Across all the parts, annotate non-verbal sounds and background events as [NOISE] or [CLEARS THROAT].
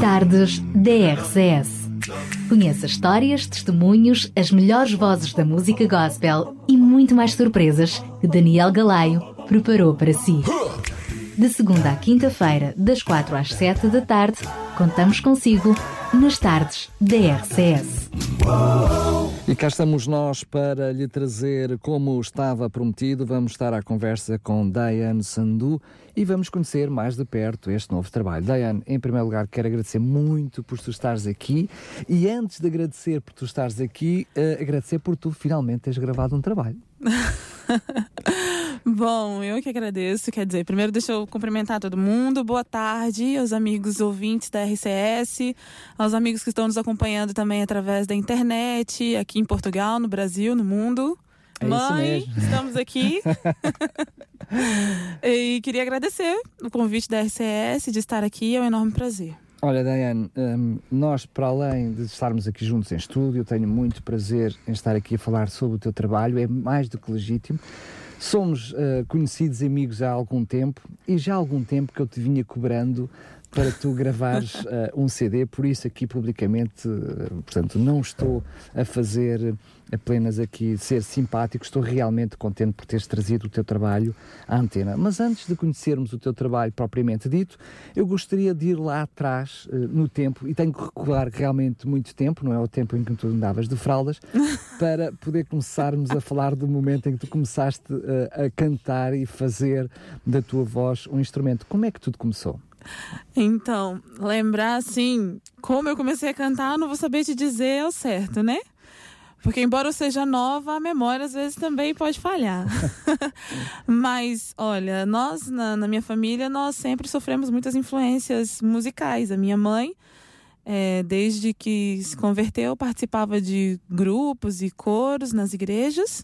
Tardes DRCS. Conheça histórias, testemunhos, as melhores vozes da música gospel e muito mais surpresas que Daniel Galaio preparou para si. De segunda à quinta-feira, das quatro às sete da tarde, contamos consigo nas tardes da RCS. E cá estamos nós para lhe trazer, como estava prometido, vamos estar à conversa com Diane Sandu e vamos conhecer mais de perto este novo trabalho. Diane, em primeiro lugar, quero agradecer muito por tu estares aqui e antes de agradecer por tu estares aqui, uh, agradecer por tu finalmente teres gravado um trabalho. [LAUGHS] Bom, eu que agradeço. Quer dizer, primeiro deixa eu cumprimentar todo mundo. Boa tarde aos amigos ouvintes da RCS, aos amigos que estão nos acompanhando também através da internet, aqui em Portugal, no Brasil, no mundo. É Mãe, estamos aqui. [LAUGHS] e queria agradecer o convite da RCS de estar aqui, é um enorme prazer. Olha, Diane, um, nós, para além de estarmos aqui juntos em estúdio, tenho muito prazer em estar aqui a falar sobre o teu trabalho, é mais do que legítimo. Somos uh, conhecidos amigos há algum tempo e já há algum tempo que eu te vinha cobrando para tu gravares uh, [LAUGHS] um CD, por isso aqui publicamente, uh, portanto, não estou a fazer apenas aqui ser simpático, estou realmente contente por teres trazido o teu trabalho à antena. Mas antes de conhecermos o teu trabalho propriamente dito, eu gostaria de ir lá atrás uh, no tempo, e tenho que recuar realmente muito tempo, não é o tempo em que tu andavas de fraldas, [LAUGHS] para poder começarmos a falar do momento em que tu começaste a cantar e fazer da tua voz um instrumento. Como é que tudo começou? Então, lembrar assim, como eu comecei a cantar, não vou saber te dizer ao certo, né? Porque embora eu seja nova, a memória às vezes também pode falhar. [LAUGHS] Mas, olha, nós na, na, minha família, nós sempre sofremos muitas influências musicais. A minha mãe, é, desde que se converteu, participava de grupos e coros nas igrejas.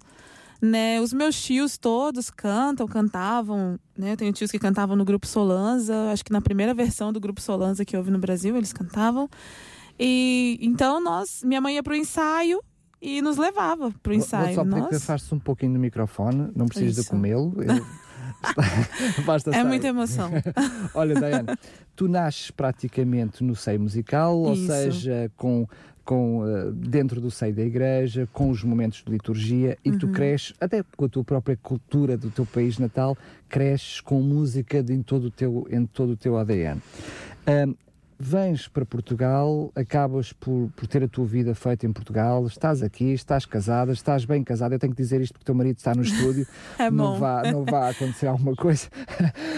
Né, os meus tios todos cantam, cantavam, né? Eu tenho tios que cantavam no grupo Solanza, acho que na primeira versão do grupo Solanza que houve no Brasil, eles cantavam. E então nós, minha mãe ia pro ensaio e nos levava pro ensaio. Vou só pedir que afaste um pouquinho do microfone, não precisas de comê-lo. [LAUGHS] [LAUGHS] Basta é muita emoção. [LAUGHS] Olha, Diana, tu nasces praticamente no seio musical, ou Isso. seja, com com, uh, dentro do seio da igreja, com os momentos de liturgia, e Uhum. tu cresces, até com a tua própria cultura do teu país natal, cresces com música de, em, todo o teu, em todo o teu ADN. Um, vens para Portugal, acabas por, por ter a tua vida feita em Portugal, estás aqui, estás casada, estás bem casada. Eu tenho que dizer isto porque o teu marido está no estúdio, [LAUGHS] É não, vá, não vá acontecer alguma coisa. [LAUGHS]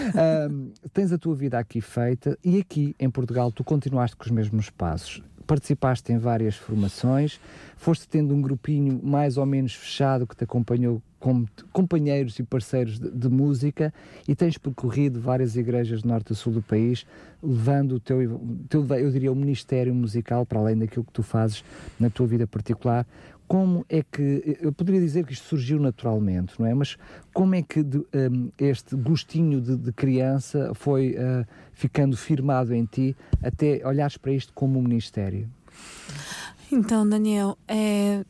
Um, tens a tua vida aqui feita e aqui em Portugal tu continuaste com os mesmos passos. Participaste em várias formações, foste tendo um grupinho mais ou menos fechado que te acompanhou como companheiros e parceiros de, de, música e tens percorrido várias igrejas do norte a sul do país, levando o teu, teu, eu diria, o ministério musical para além daquilo que tu fazes na tua vida particular. Como é que, eu poderia dizer que isto surgiu naturalmente, não é? Mas como é que de, um, este gostinho de, de criança foi uh, ficando firmado em ti até olhares para isto como um ministério? Então, Daniel, é,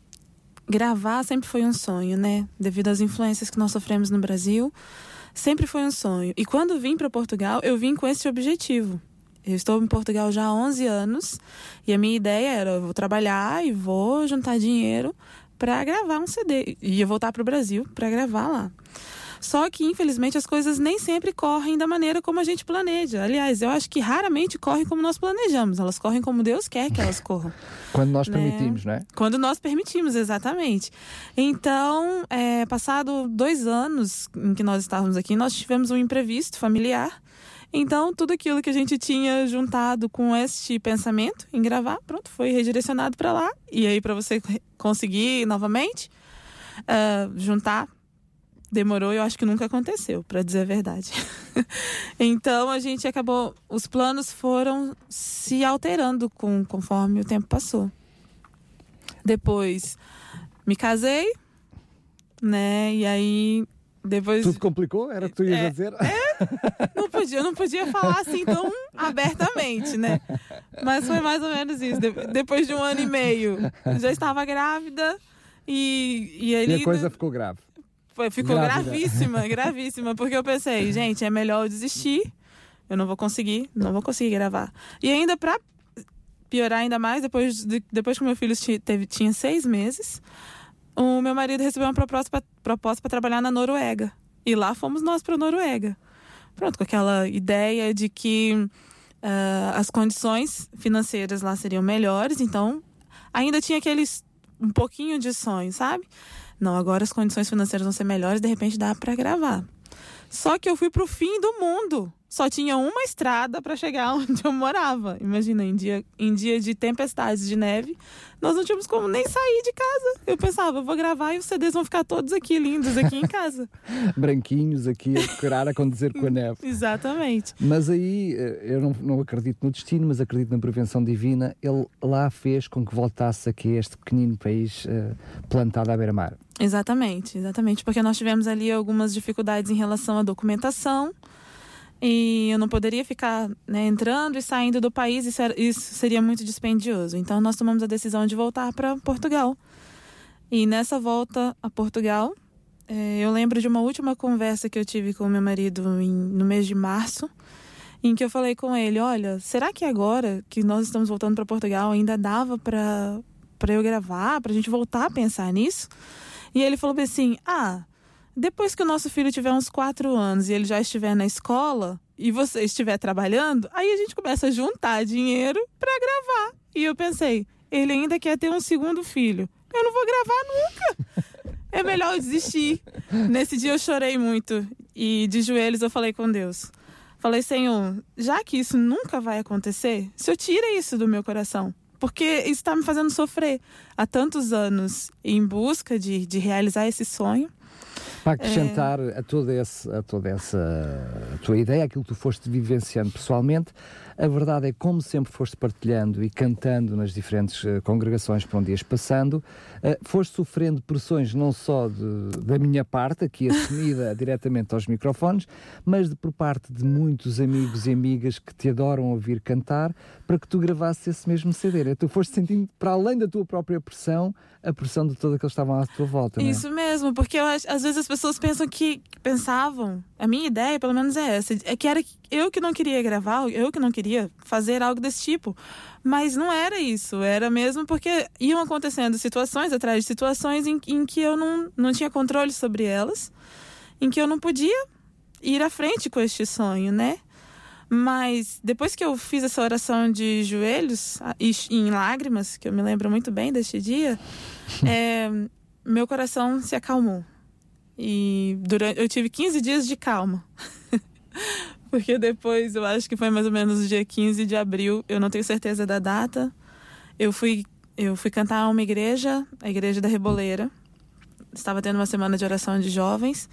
gravar sempre foi um sonho, né? Devido às influências que nós sofremos no Brasil, sempre foi um sonho. E quando vim para Portugal, eu vim com esse objetivo. Eu estou em Portugal já há 11 anos e a minha ideia era: eu vou trabalhar e vou juntar dinheiro para gravar um CD. E eu voltar para o Brasil para gravar lá. Só que, infelizmente, as coisas nem sempre correm da maneira como a gente planeja. Aliás, eu acho que raramente correm como nós planejamos. Elas correm como Deus quer que elas corram. [LAUGHS] Quando nós né? permitimos, não é? Quando nós permitimos, exatamente. Então, é, passado dois anos em que nós estávamos aqui, nós tivemos um imprevisto familiar. Então, tudo aquilo que a gente tinha juntado com este pensamento em gravar, pronto, foi redirecionado para lá. E aí, para você conseguir novamente uh, juntar demorou, eu acho que nunca aconteceu, para dizer a verdade. [LAUGHS] então a gente acabou, os planos foram se alterando com, conforme o tempo passou. Depois me casei, né? E aí depois tudo complicou, era o que tu ias é, dizer. É, não podia, não podia falar assim tão abertamente, né? Mas foi mais ou menos isso. De, depois de um ano e meio, já estava grávida e e, ali, e a coisa ficou grave ficou Grávida. gravíssima, gravíssima, porque eu pensei, gente, é melhor eu desistir eu não vou conseguir, não vou conseguir gravar. E ainda para piorar ainda mais, depois, de, depois que meu filho teve, tinha seis meses, o meu marido recebeu uma proposta para trabalhar na Noruega. E lá fomos nós para a Noruega. Pronto, com aquela ideia de que uh, as condições financeiras lá seriam melhores, então ainda tinha aqueles um pouquinho de sonho, sabe? Não, agora as condições financeiras vão ser melhores, de repente dá para gravar. Só que eu fui pro fim do mundo só tinha uma estrada para chegar [LAUGHS] onde eu morava. Imagina, em dia, em dia de tempestades de neve, nós não tínhamos como nem sair de casa. Eu pensava, vou gravar e os CDs vão ficar todos aqui lindos, aqui em casa. [LAUGHS] Branquinhos aqui a decorar a condizer com a neve. [LAUGHS] Exatamente. Mas aí, eh, eu não, não acredito no destino, mas acredito na prevenção divina. Ele lá fez com que voltasse aqui este pequenino país uh, plantado à beira-mar. Exatamente, exatamente. Porque nós tivemos ali algumas dificuldades em relação à documentação e eu não poderia ficar né, entrando e saindo do país, isso, era, isso seria muito dispendioso. Então, nós tomamos a decisão de voltar para Portugal. E nessa volta a Portugal, é, eu lembro de uma última conversa que eu tive com meu marido em, no mês de março, em que eu falei com ele: Olha, será que agora que nós estamos voltando para Portugal ainda dava para eu gravar, para a gente voltar a pensar nisso? E ele falou assim: Ah depois que o nosso filho tiver uns quatro anos e ele já estiver na escola e você estiver trabalhando, aí a gente começa a juntar dinheiro para gravar. E eu pensei, ele ainda quer ter um segundo filho. Eu não vou gravar nunca. [LAUGHS] É melhor eu desistir. Nesse dia eu chorei muito e de joelhos eu falei com Deus. Falei, Senhor, já que isso nunca vai acontecer, se eu tira isso do meu coração. Porque isso está me fazendo sofrer há tantos anos em busca de, de realizar esse sonho. Para acrescentar a, toda esse, a toda essa a tua ideia, aquilo que tu foste vivenciando pessoalmente, a verdade é que, como sempre foste partilhando e cantando nas diferentes uh, congregações por onde ias passando, uh, foste sofrendo pressões não só de, da minha parte, aqui assumida [LAUGHS] diretamente aos microfones, mas de, por parte de muitos amigos e amigas que te adoram ouvir cantar, para que tu gravasses esse mesmo CD. Tu foste sentindo, para além da tua própria pressão, a pressão de aqueles que estavam à tua volta. Isso é? mesmo, porque eu, às vezes as pessoas pensam que pensavam, a minha ideia, pelo menos é essa, é que era eu que não queria gravar, eu que não queria fazer algo desse tipo. Mas não era isso, era mesmo porque iam acontecendo situações atrás de situações em, em que eu não, não tinha controle sobre elas, em que eu não podia ir à frente com este sonho, né? Mas depois que eu fiz essa oração de joelhos e em lágrimas, que eu me lembro muito bem deste dia, [LAUGHS] é, meu coração se acalmou. E durante, eu tive 15 dias de calma. [LAUGHS] [LAUGHS] Porque depois, eu acho que foi mais ou menos o dia 15 de abril, eu não tenho certeza da data. Eu fui, eu fui cantar a uma igreja, a igreja da Reboleira. Estava tendo uma semana de oração de jovens.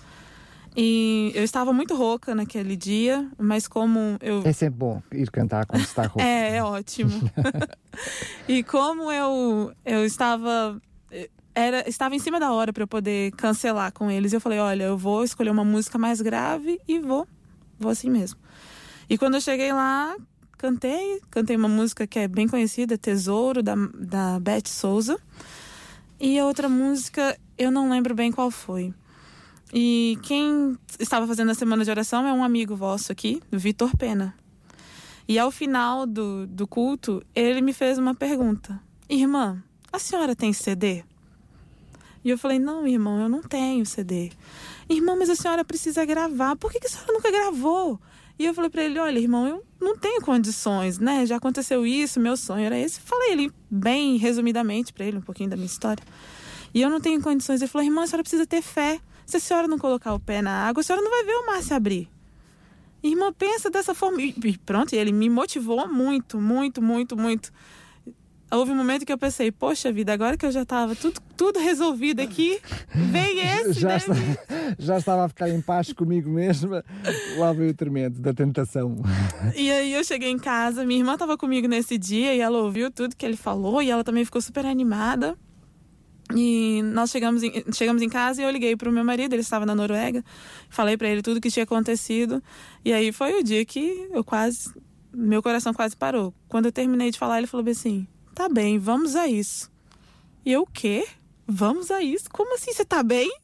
E eu estava muito rouca naquele dia, mas como eu. É sempre bom ir cantar quando está [LAUGHS] rouca. é, é ótimo. [LAUGHS] e como eu, eu estava. Era, estava em cima da hora para eu poder cancelar com eles. Eu falei: olha, eu vou escolher uma música mais grave e vou vou assim mesmo. E quando eu cheguei lá, cantei, cantei uma música que é bem conhecida, Tesouro, da, da Beth Souza. E a outra música, eu não lembro bem qual foi. E quem estava fazendo a semana de oração é um amigo vosso aqui, Vitor Pena. E ao final do, do culto, ele me fez uma pergunta: Irmã, a senhora tem CD? E eu falei: Não, irmão, eu não tenho CD. Irmão, mas a senhora precisa gravar. Por que, que a senhora nunca gravou? E eu falei para ele: Olha, irmão, eu não tenho condições, né? Já aconteceu isso, meu sonho era esse. Falei ele bem resumidamente para ele um pouquinho da minha história. E eu não tenho condições. Ele falou: Irmão, a senhora precisa ter fé. Se a senhora não colocar o pé na água, a senhora não vai ver o mar se abrir. Irmã, pensa dessa forma. E pronto, ele me motivou muito, muito, muito, muito houve um momento que eu pensei, poxa vida, agora que eu já estava tudo, tudo resolvido aqui, vem [LAUGHS] esse. já, né? está, já estava a ficar em paz comigo mesma, lá veio o tormento da tentação. E aí eu cheguei em casa, minha irmã estava comigo nesse dia e ela ouviu tudo que ele falou e ela também ficou super animada. E nós chegamos em, chegamos em casa e eu liguei para o meu marido, ele estava na Noruega, falei para ele tudo que tinha acontecido. E aí foi o dia que eu quase, meu coração quase parou. Quando eu terminei de falar, ele falou assim: Tá bem, vamos a isso. E eu, o quê? Vamos a isso? Como assim? Você tá bem?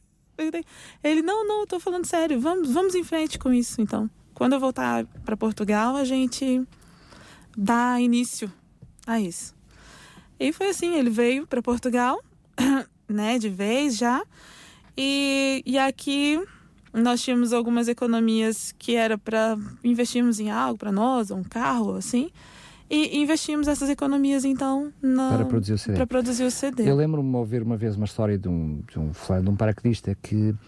Ele, não, não, eu tô falando sério. Vamos, vamos em frente com isso, então. quando eu voltar para Portugal, a gente dá início a isso. E foi assim, ele veio para Portugal, [COUGHS] né, de vez já. E, e aqui nós tínhamos algumas economias que era para investirmos em algo para nós, um carro, assim. E investimos essas economias, então, na, para produzir o CD. Para produzir o CD. Eu lembro-me de ouvir uma vez uma história de um, de um, de um paraquedista que uh,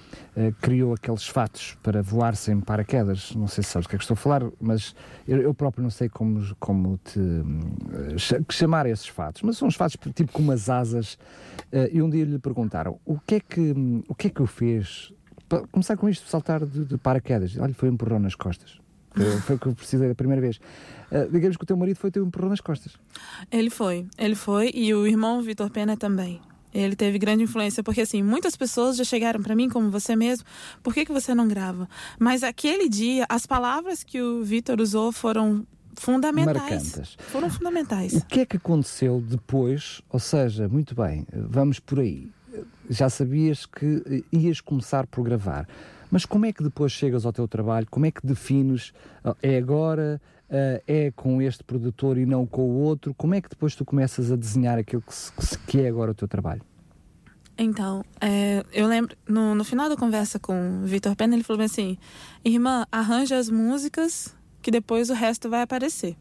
criou aqueles fatos para voar sem paraquedas. Não sei se sabes o que é que estou a falar, mas eu, eu próprio não sei como, como te uh, chamar esses fatos. Mas são uns fatos tipo com umas asas. Uh, e um dia lhe perguntaram o que é que, o que, é que o fez para começar com isto, saltar de, de paraquedas. Olha, foi um empurrão nas costas. Foi, o que eu precisei da primeira vez. Uh, digamos que o teu marido foi ter um empurrão nas costas. Ele foi, ele foi, e o irmão Vitor Pena também. Ele teve grande influência, porque assim, muitas pessoas já chegaram para mim, como você mesmo, por que, que você não grava? Mas aquele dia, as palavras que o Vitor usou foram fundamentais. Marcantes. Foram fundamentais. O que é que aconteceu depois? Ou seja, muito bem, vamos por aí. Já sabias que ias começar por gravar. Mas como é que depois chegas ao teu trabalho? Como é que defines? É agora? É com este produtor e não com o outro? Como é que depois tu começas a desenhar aquilo que, é agora o teu trabalho? Então, é, eu lembro, no, no final da conversa com o Vitor Pena, ele falou assim: Irmã, arranja as músicas que depois o resto vai aparecer.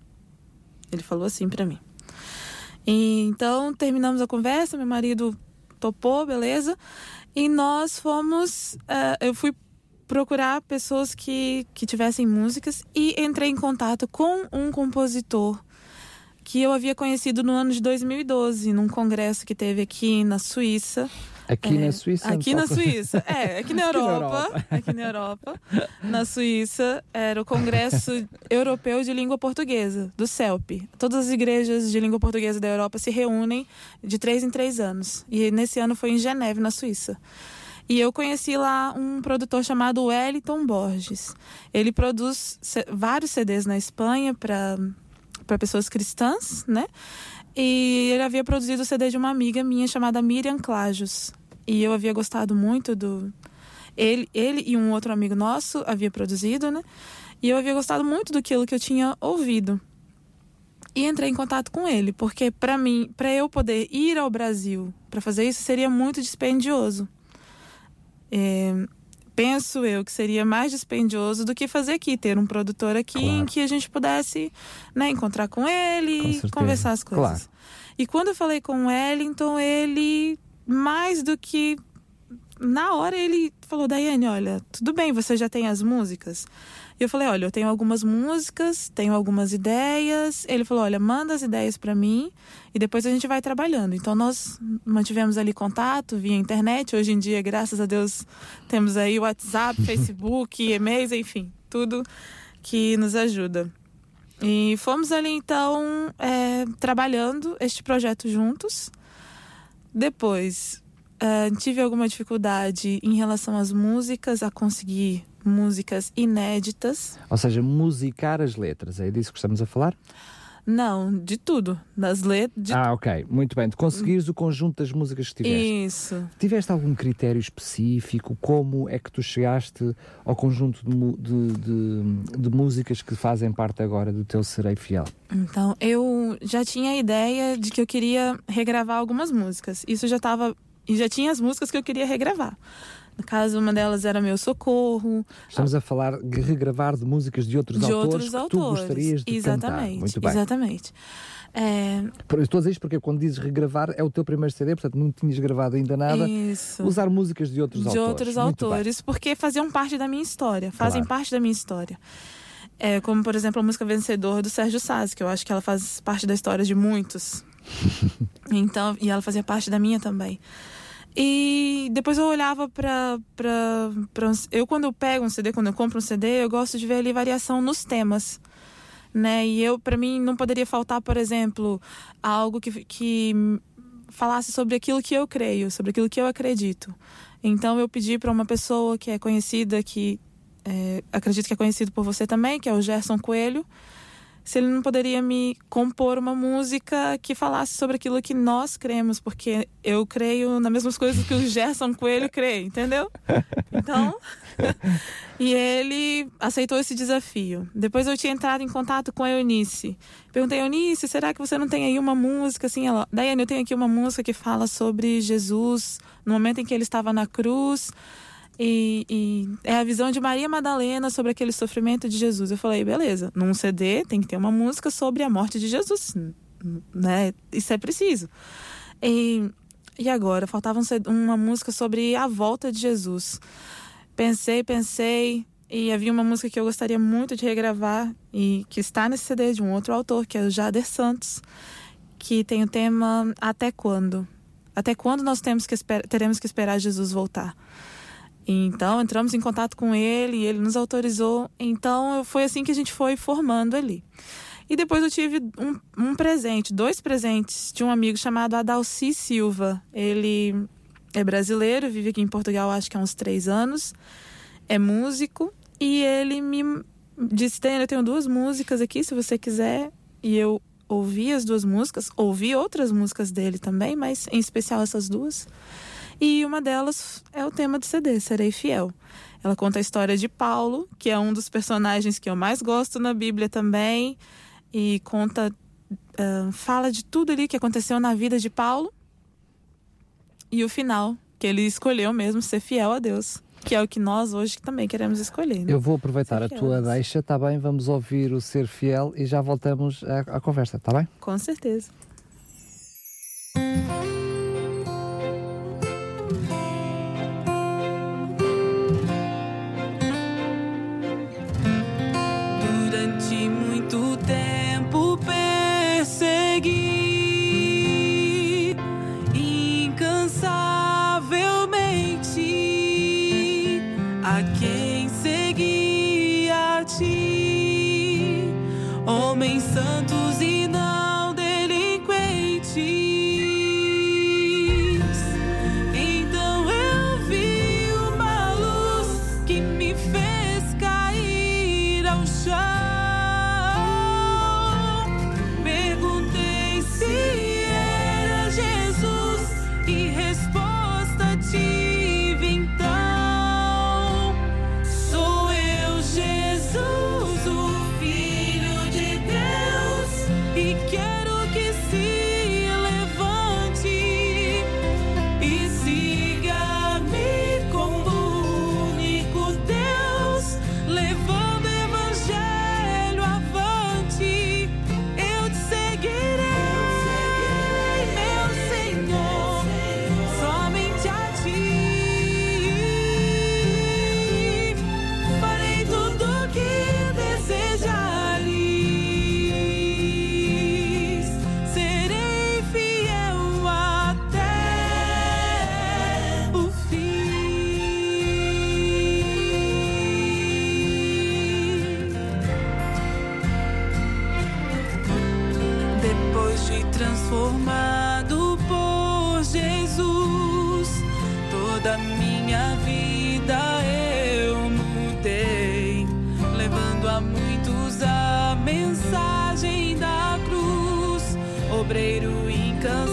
Ele falou assim para mim. E, então, terminamos a conversa, meu marido topou, beleza. E nós fomos. Uh, eu fui procurar pessoas que, que tivessem músicas e entrei em contato com um compositor que eu havia conhecido no ano de 2012, num congresso que teve aqui na Suíça. Aqui é, na Suíça? Aqui na Suíça, é, [LAUGHS] aqui na Europa. aqui na Europa. Na Suíça, era o Congresso [LAUGHS] Europeu de Língua Portuguesa, do CELP. Todas as igrejas de língua portuguesa da Europa se reúnem de três em três anos. E nesse ano foi em Geneve, na Suíça. E eu conheci lá um produtor chamado Wellington Borges. Ele produz vários CDs na Espanha para pessoas cristãs, né? E ele havia produzido o CD de uma amiga minha chamada Miriam Clajos. E eu havia gostado muito do ele, ele e um outro amigo nosso havia produzido, né? E eu havia gostado muito do que eu tinha ouvido. E entrei em contato com ele, porque para mim, para eu poder ir ao Brasil para fazer isso seria muito dispendioso. É, penso eu que seria mais dispendioso do que fazer aqui, ter um produtor aqui claro. em que a gente pudesse né, encontrar com ele com conversar as coisas. Claro. E quando eu falei com o Wellington, ele, mais do que. Na hora ele falou, Daiane, olha, tudo bem, você já tem as músicas? E eu falei, olha, eu tenho algumas músicas, tenho algumas ideias. Ele falou, olha, manda as ideias para mim e depois a gente vai trabalhando. Então nós mantivemos ali contato via internet. Hoje em dia, graças a Deus, temos aí WhatsApp, [LAUGHS] Facebook, e-mails, enfim, tudo que nos ajuda. E fomos ali então é, trabalhando este projeto juntos. Depois uh, tive alguma dificuldade em relação às músicas, a conseguir músicas inéditas. Ou seja, musicar as letras, é disso que estamos a falar? Não, de tudo. Das letras. De... Ah, ok. Muito bem. De conseguires o conjunto das músicas que tiveste. Isso. Tiveste algum critério específico? Como é que tu chegaste ao conjunto de, de, de, de músicas que fazem parte agora do teu Serei Fiel? Então, eu já tinha a ideia de que eu queria regravar algumas músicas. Isso já estava. E já tinha as músicas que eu queria regravar. No caso, uma delas era Meu Socorro. Estamos a falar de regravar de músicas de outros de autores outros que autores. tu gostarias de exatamente, cantar. Muito bem. Exatamente. É... Estou a dizer isto porque quando dizes regravar é o teu primeiro CD, portanto não tinhas gravado ainda nada. Isso. Usar músicas de outros de autores. De outros Muito autores, bem. porque faziam parte da minha história. Fazem Claro. parte da minha história. É, como, por exemplo, a música Vencedor do Sérgio Saz, que eu acho que ela faz parte da história de muitos. [LAUGHS] então, e ela fazia parte da minha também. E depois eu olhava pra, pra. Eu, quando eu pego um CD, quando eu compro um CD, eu gosto de ver ali variação nos temas. Né? E eu, para mim, não poderia faltar, por exemplo, algo que, que falasse sobre aquilo que eu creio, sobre aquilo que eu acredito. Então eu pedi para uma pessoa que é conhecida, que é, acredito que é conhecido por você também, que é o Gerson Coelho, se ele não poderia me compor uma música que falasse sobre aquilo que nós cremos, porque eu creio nas mesmas coisas que o Gerson Coelho crê, entendeu? Então, [LAUGHS] e ele aceitou esse desafio. Depois eu tinha entrado em contato com a Eunice. Perguntei, Eunice, será que você não tem aí uma música assim? Ela, Daiane, eu tenho aqui uma música que fala sobre Jesus no momento em que ele estava na cruz. E, e, é a visão de Maria Madalena sobre aquele sofrimento de Jesus. Eu falei, beleza, num CD tem que ter uma música sobre a morte de Jesus, né? Isso é preciso. E, e agora, faltava um, uma música sobre a volta de Jesus. Pensei, pensei, e havia uma música que eu gostaria muito de regravar e que está nesse CD de um outro autor, que é o Jader Santos, que tem o tema Até Quando? Até quando nós temos que teremos que esperar Jesus voltar? Então entramos em contato com ele e ele nos autorizou. Então foi assim que a gente foi formando ali. E depois eu tive um, um presente, dois presentes de um amigo chamado Adalci Silva. Ele é brasileiro, vive aqui em Portugal acho que há uns três anos, é músico e ele me disse: eu tenho duas músicas aqui, se você quiser. E eu ouvi as duas músicas, ouvi outras músicas dele também, mas em especial essas duas. E uma delas é o tema do CD, Serei Fiel. Ela conta a história de Paulo, que é um dos personagens que eu mais gosto na Bíblia também, e conta, uh, fala de tudo ali que aconteceu na vida de Paulo. E o final, que ele escolheu mesmo ser fiel a Deus. Que é o que nós hoje também queremos escolher. Né? Eu vou aproveitar a tua deixa, tá bem? Vamos ouvir o Ser Fiel e já voltamos à, à conversa, tá bem? Com certeza. toda minha vida eu mudei, levando a muitos a mensagem da cruz, obreiro incansável.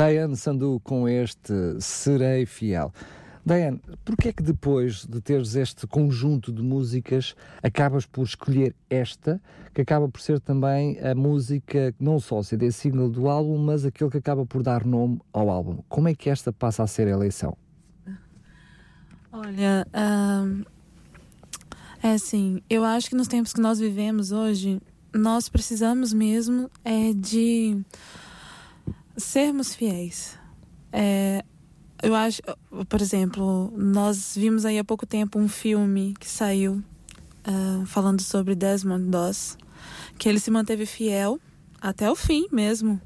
Diane Sandu com este Serei Fiel. Diane, porquê é que depois de teres este conjunto de músicas acabas por escolher esta, que acaba por ser também a música, não só o CD single do álbum, mas aquele que acaba por dar nome ao álbum? Como é que esta passa a ser a eleição? Olha, uh, é assim, eu acho que nos tempos que nós vivemos hoje, nós precisamos mesmo é de sermos fiéis. É, eu acho, por exemplo, nós vimos aí há pouco tempo um filme que saiu uh, falando sobre Desmond Doss, que ele se manteve fiel até o fim mesmo.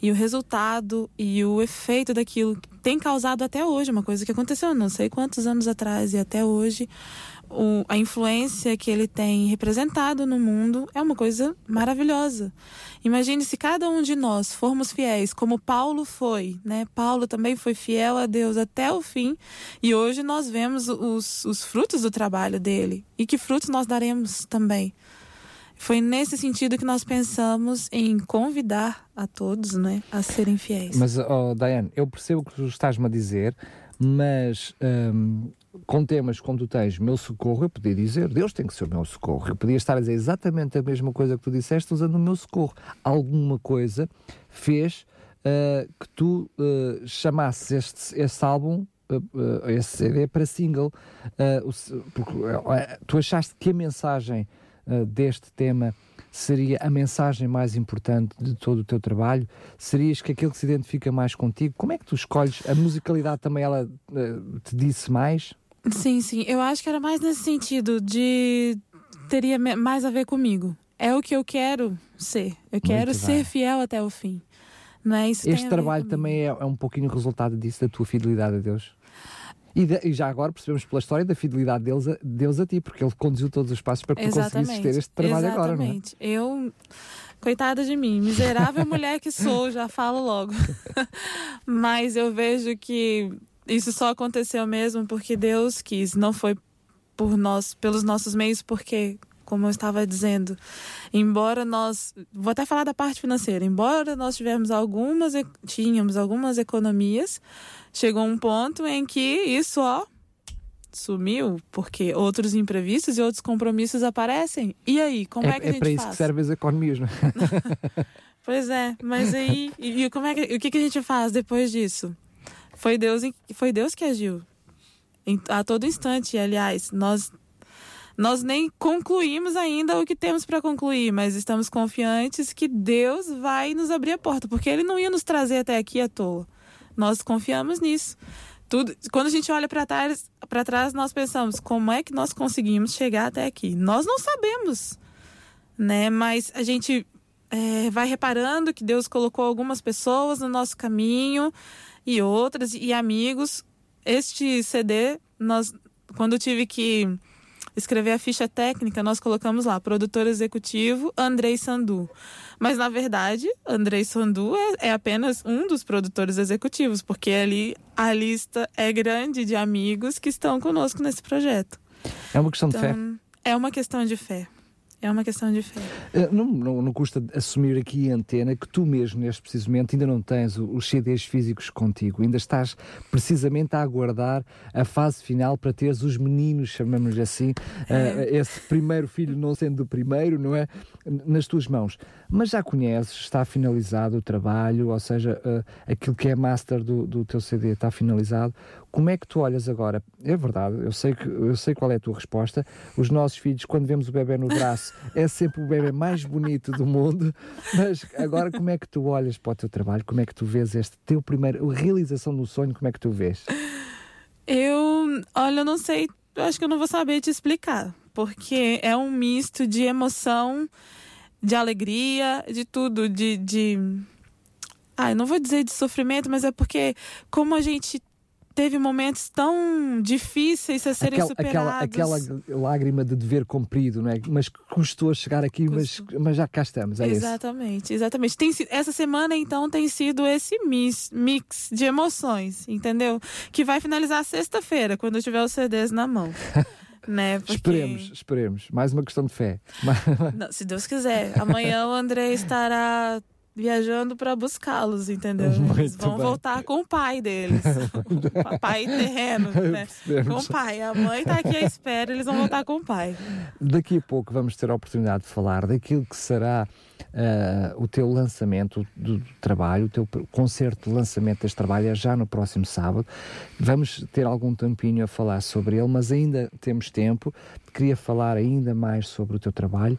E o resultado e o efeito daquilo tem causado até hoje, uma coisa que aconteceu não sei quantos anos atrás e até hoje, o, a influência que ele tem representado no mundo é uma coisa maravilhosa. Imagine se cada um de nós formos fiéis, como Paulo foi, né? Paulo também foi fiel a Deus até o fim, e hoje nós vemos os, os frutos do trabalho dele. E que frutos nós daremos também? Foi nesse sentido que nós pensamos em convidar a todos né, a serem fiéis. Mas, oh, Diane, eu percebo o que tu estás-me a dizer, mas um, com temas como tu tens, meu socorro, eu podia dizer, Deus tem que ser o meu socorro. Eu podia estar a dizer exatamente a mesma coisa que tu disseste usando o meu socorro. Alguma coisa fez uh, que tu uh, chamasses este, este álbum Uh, esse CD para single, porque tu achaste que a mensagem deste tema seria a mensagem mais importante de todo o teu trabalho? Serias que aquele que se identifica mais contigo? Como é que tu escolhes? A musicalidade também ela te disse mais? Sim, sim. Eu acho que era mais nesse sentido de teria mais a ver comigo. É o que eu quero ser. Eu quero Muito ser bem. fiel até o fim. Não é? Isso este trabalho também é, é, um pouquinho resultado disso, da tua fidelidade a Deus. E, de, e, já agora percebemos pela história da fidelidade deles a, Deus a ti, porque Ele conduziu todos os passos para que Exatamente. tu conseguisses ter este trabalho Exatamente. agora. Não é? Eu, coitada de mim, miserável mulher que sou, já falo logo. [LAUGHS] Mas eu vejo que isso só aconteceu mesmo porque Deus quis, não foi por nós, pelos nossos meios, porque como eu estava dizendo, embora nós, vou até falar da parte financeira, embora nós tivemos algumas, tínhamos algumas economias, chegou um ponto em que isso, ó, sumiu, porque outros imprevistos e outros compromissos aparecem. E aí, como é, é que a é gente faz? É para isso faz? que servem as economias, não é? [LAUGHS] pois é, mas aí, e, e como é que, o que, que a gente faz depois disso? Foi Deus, foi Deus que agiu. A todo instante, aliás, nós nós nem concluímos ainda o que temos para concluir, mas estamos confiantes que Deus vai nos abrir a porta, porque Ele não ia nos trazer até aqui à toa. Nós confiamos nisso. Tudo, quando a gente olha para trás, para trás, nós pensamos como é que nós conseguimos chegar até aqui. Nós não sabemos, né? Mas a gente é, vai reparando que Deus colocou algumas pessoas no nosso caminho e outras e amigos. Este CD, nós, quando tive que escrever a ficha técnica, nós colocamos lá, produtor executivo Andrei Sandu. Mas, na verdade, Andrei Sandu é, é, apenas um dos produtores executivos, porque ali a lista é grande de amigos que estão conosco nesse projeto. É uma questão então, de fé. Então, é uma questão de fé. É uma questão de fé. Uh, não, não, não, custa assumir aqui a antena que tu mesmo, neste preciso momento, ainda não tens os CDs físicos contigo. Ainda estás precisamente a aguardar a fase final para teres os meninos, chamamos assim, uh, esse primeiro filho não sendo o primeiro, não é? Nas tuas mãos. Mas já conheces, está finalizado o trabalho, ou seja, uh, aquilo que é master do, do teu CD está finalizado. Como é que tu olhas agora? É verdade, eu sei, que, eu sei qual é a tua resposta. Os nossos filhos, quando vemos o bebê no braço, é sempre o bebê mais bonito do mundo. Mas agora, como é que tu olhas para o teu trabalho? Como é que tu vês este teu primeiro, realização do sonho? Como é que tu vês? Eu, olha, eu não sei, eu acho que eu não vou saber te explicar, porque é um misto de emoção, de alegria, de tudo, de. de... Ah, não vou dizer de sofrimento, mas é porque como a gente teve momentos tão difíceis a serem aquela, superados. Aquela, aquela lágrima de dever cumprido, não é? Mas custou chegar aqui, mas, mas já cá estamos, é Exatamente, isso. exatamente. Tem, essa semana, então, tem sido esse mix, mix de emoções, entendeu? Que vai finalizar sexta-feira, quando eu tiver os CDs na mão. [LAUGHS] né? Porque... Esperemos, esperemos. Mais uma questão de fé. Não, se Deus quiser. Amanhã o André estará viajando para buscá-los, entendeu? [LAUGHS] Muito Eles vão bem. voltar com o pai deles. [LAUGHS] [LAUGHS] Papai terreno, né? Com o pai. A mãe tá aqui à espera, eles vão voltar com o pai. Daqui a pouco vamos ter a oportunidade de falar daquilo que será ah, o teu lançamento do, trabalho, o teu concerto de lançamento deste trabalho é já no próximo sábado. Vamos ter algum tempinho a falar sobre ele, mas ainda temos tempo. Queria falar ainda mais sobre o teu trabalho.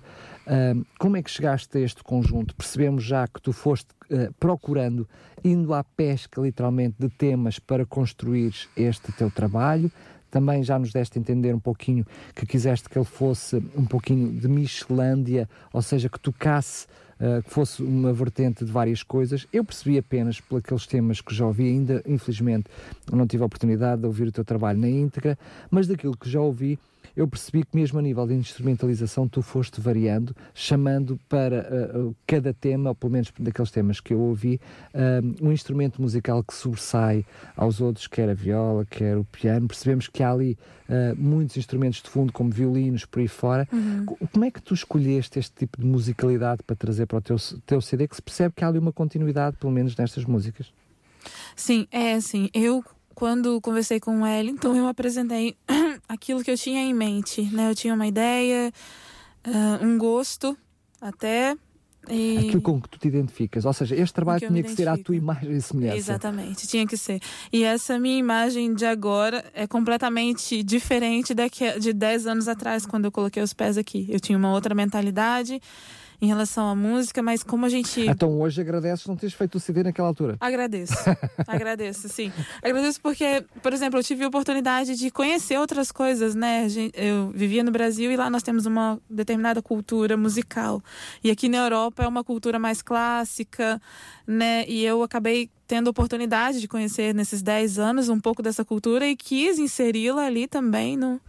Como é que chegaste a este conjunto? Percebemos já que tu foste ah, procurando, indo à pesca literalmente de temas para construires este teu trabalho. Também já nos deste a entender um pouquinho que quiseste que ele fosse um pouquinho de Michelândia, ou seja, que tocasse, uh, que fosse uma vertente de várias coisas. Eu percebi apenas por aqueles temas que já ouvi, ainda infelizmente não tive a oportunidade de ouvir o teu trabalho na íntegra, mas daquilo que já ouvi, eu percebi que mesmo a nível de instrumentalização tu foste variando, chamando para uh, cada tema, ou pelo menos daqueles temas que eu ouvi, uh, um instrumento musical que sobressai aos outros, quer a viola, quer o piano. Percebemos que há ali muitos instrumentos de fundo, como violinos, por aí fora. Co- Como é que tu escolheste este tipo de musicalidade para trazer para o teu, teu CD, que se percebe que há ali uma continuidade, pelo menos nestas músicas? Sim, é assim. Eu, quando conversei com o Wellington, eu apresentei [CLEARS THROAT] aquilo que eu tinha em mente, né? Eu tinha uma ideia, ah, um gosto, até. E... Aquilo com que tu te identificas. Ou seja, este trabalho tinha que ser à tua imagem e semelhança. Exatamente, tinha que ser. E essa minha imagem de agora é completamente diferente daqui, de 10 anos atrás, quando eu coloquei os pés aqui. Eu tinha uma outra mentalidade em relação à música, mas como a gente. Então hoje agradeces não teres feito o CD naquela altura. Agradeço. [LAUGHS] Agradeço, sim. Agradeço porque, por exemplo, eu tive a oportunidade de conhecer outras coisas, né? Eu vivia no Brasil e lá nós temos uma determinada cultura musical. E aqui na Europa é uma cultura mais clássica, né? E eu acabei tendo a oportunidade de conhecer nesses 10 anos um pouco dessa cultura e quis inseri-la ali também no,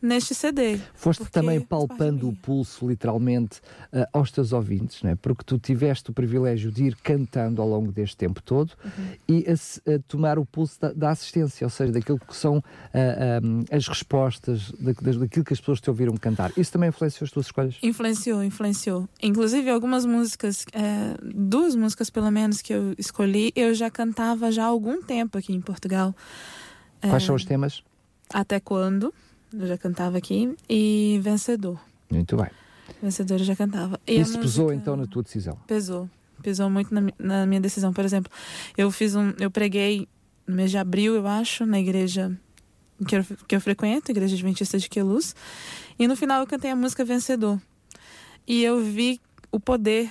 neste CD. Foste também palpando o pulso, literalmente, ah, aos teus ouvintes, não é? porque tu tiveste o privilégio de ir cantando ao longo deste tempo todo Uhum. e a, a tomar o pulso da, da assistência, ou seja, daquilo que são ah, ah, as respostas, da, daquilo que as pessoas te ouviram cantar. Isso também influenciou as tuas escolhas? Influenciou, influenciou. Inclusive, algumas músicas, é, duas músicas pelo menos que eu escolhi, eu já cantava já há algum tempo aqui em Portugal. Quais são os temas? Até quando? Eu já cantava aqui. E Vencedor. Muito bem. Vencedor eu já cantava. E Isso pesou música- então na tua decisão. Pesou. Pesou muito na, na minha decisão. Por exemplo, eu fiz um. Eu preguei no mês de abril, eu acho, na igreja que eu, que eu frequento, a Igreja Adventista de Queluz. E no final eu cantei a música Vencedor. E eu vi o poder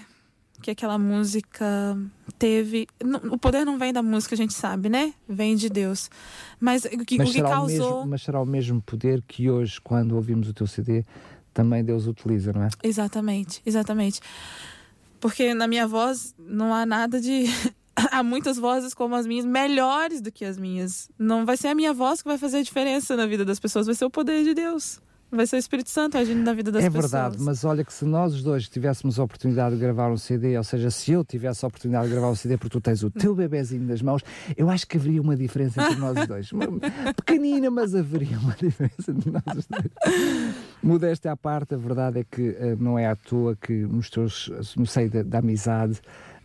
que aquela música teve. O poder não vem da música, a gente sabe, né? Vem de Deus. Mas o que, Mas o que será, o causou. mesmo, mas será o mesmo poder que hoje, quando ouvimos o teu CD, também Deus utiliza, não é? Exatamente, exatamente. Porque na minha voz não há nada de. [LAUGHS] há muitas vozes como as minhas, melhores do que as minhas. Não vai ser a minha voz que vai fazer a diferença na vida das pessoas, vai ser o poder de Deus. Vai ser o Espírito Santo agindo na vida das é pessoas. verdade, mas olha que se nós os dois tivéssemos a oportunidade de gravar um CD, ou seja, se eu tivesse a oportunidade de gravar um CD porque tu tens o teu bebezinho nas mãos, eu acho que haveria uma diferença entre nós os dois. Uma- pequenina, mas haveria uma diferença entre nós os dois. Modéstia à parte, a verdade é que eh, não é à toa que nos teus, no seio da, da amizade,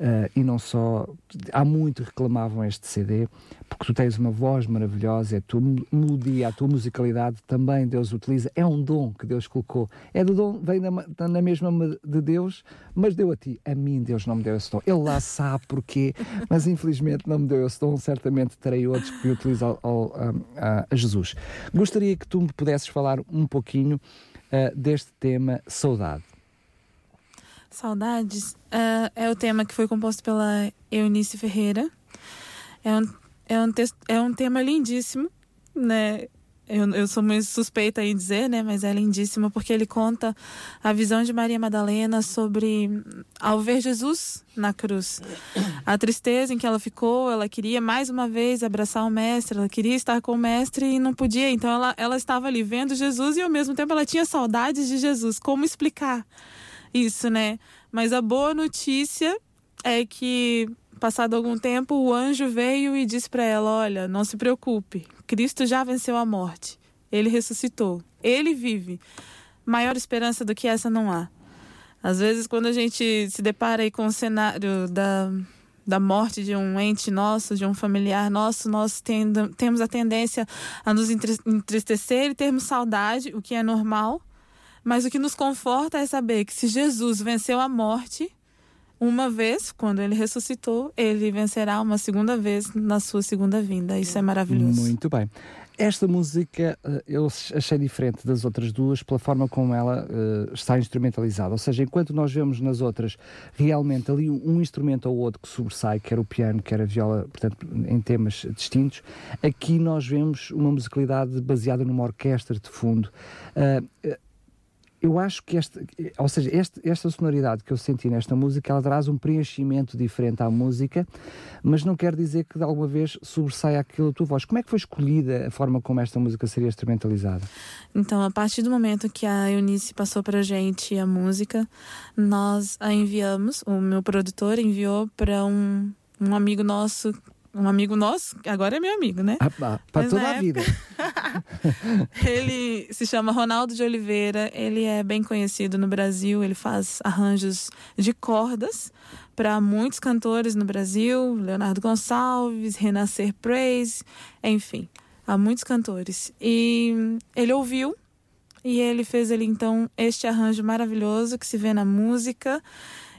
eh, e não só, há muito reclamavam este CD, porque tu tens uma voz maravilhosa, é a tua mel- melodia, a tua musicalidade também Deus utiliza, é um dom que Deus colocou. É do dom, vem na, na mesma ma- de Deus, mas deu a ti. A mim Deus não me deu esse dom. Ele lá sabe porquê, mas infelizmente não me deu esse dom. Certamente terei outros que utilizam ao- a, a- Jesus. Gostaria que tu me pudesses falar um pouquinho ah, deste tema saudade. Saudades ah, é o tema que foi composto pela Eunice Ferreira. É um, é um, texto, é um tema lindíssimo, né? Eu, eu sou muito suspeita em dizer, né? Mas é lindíssimo porque ele conta a visão de Maria Madalena sobre ao ver Jesus na cruz. A tristeza em que ela ficou, ela queria mais uma vez abraçar o mestre, ela queria estar com o mestre e não podia. Então ela, ela estava ali vendo Jesus e ao mesmo tempo ela tinha saudades de Jesus. Como explicar? Isso, né? Mas a boa notícia é que, passado algum tempo, o anjo veio e disse para ela: Olha, não se preocupe, Cristo já venceu a morte. Ele ressuscitou. Ele vive. Maior esperança do que essa não há. Às vezes, quando a gente se depara aí com o cenário da, da morte de um ente nosso, de um familiar nosso, nós tendo, temos a tendência a nos entristecer e termos saudade, o que é normal. Mas o que nos conforta é saber que se Jesus venceu a morte uma vez, quando ele ressuscitou, ele vencerá uma segunda vez na sua segunda vinda. Isso é maravilhoso. Muito bem. Esta música eh, eu achei diferente das outras duas pela forma como ela uh, está instrumentalizada. Ou seja, enquanto nós vemos nas outras realmente ali um, instrumento ou outro que sobressai, quer o piano, quer a viola, portanto, em temas distintos, aqui nós vemos uma musicalidade baseada numa orquestra de fundo. Uh, eu acho que esta, ou seja, este, esta sonoridade que eu senti nesta música, ela traz um preenchimento diferente à música, mas não quer dizer que de alguma vez sobressaia aquilo a tua voz. Como é que foi escolhida a forma como esta música seria instrumentalizada? Então, a partir do momento que a Eunice passou para a gente a música, nós a enviamos, o meu produtor enviou para um, um amigo nosso um amigo nosso, agora é meu amigo, né? Ah, para toda a vida. [LAUGHS] ele se chama Ronaldo de Oliveira, ele é bem conhecido no Brasil, ele faz arranjos de cordas para muitos cantores no Brasil, Leonardo Gonçalves, Renascer Praise, enfim, há muitos cantores. E ele ouviu e ele fez ele então este arranjo maravilhoso que se vê na música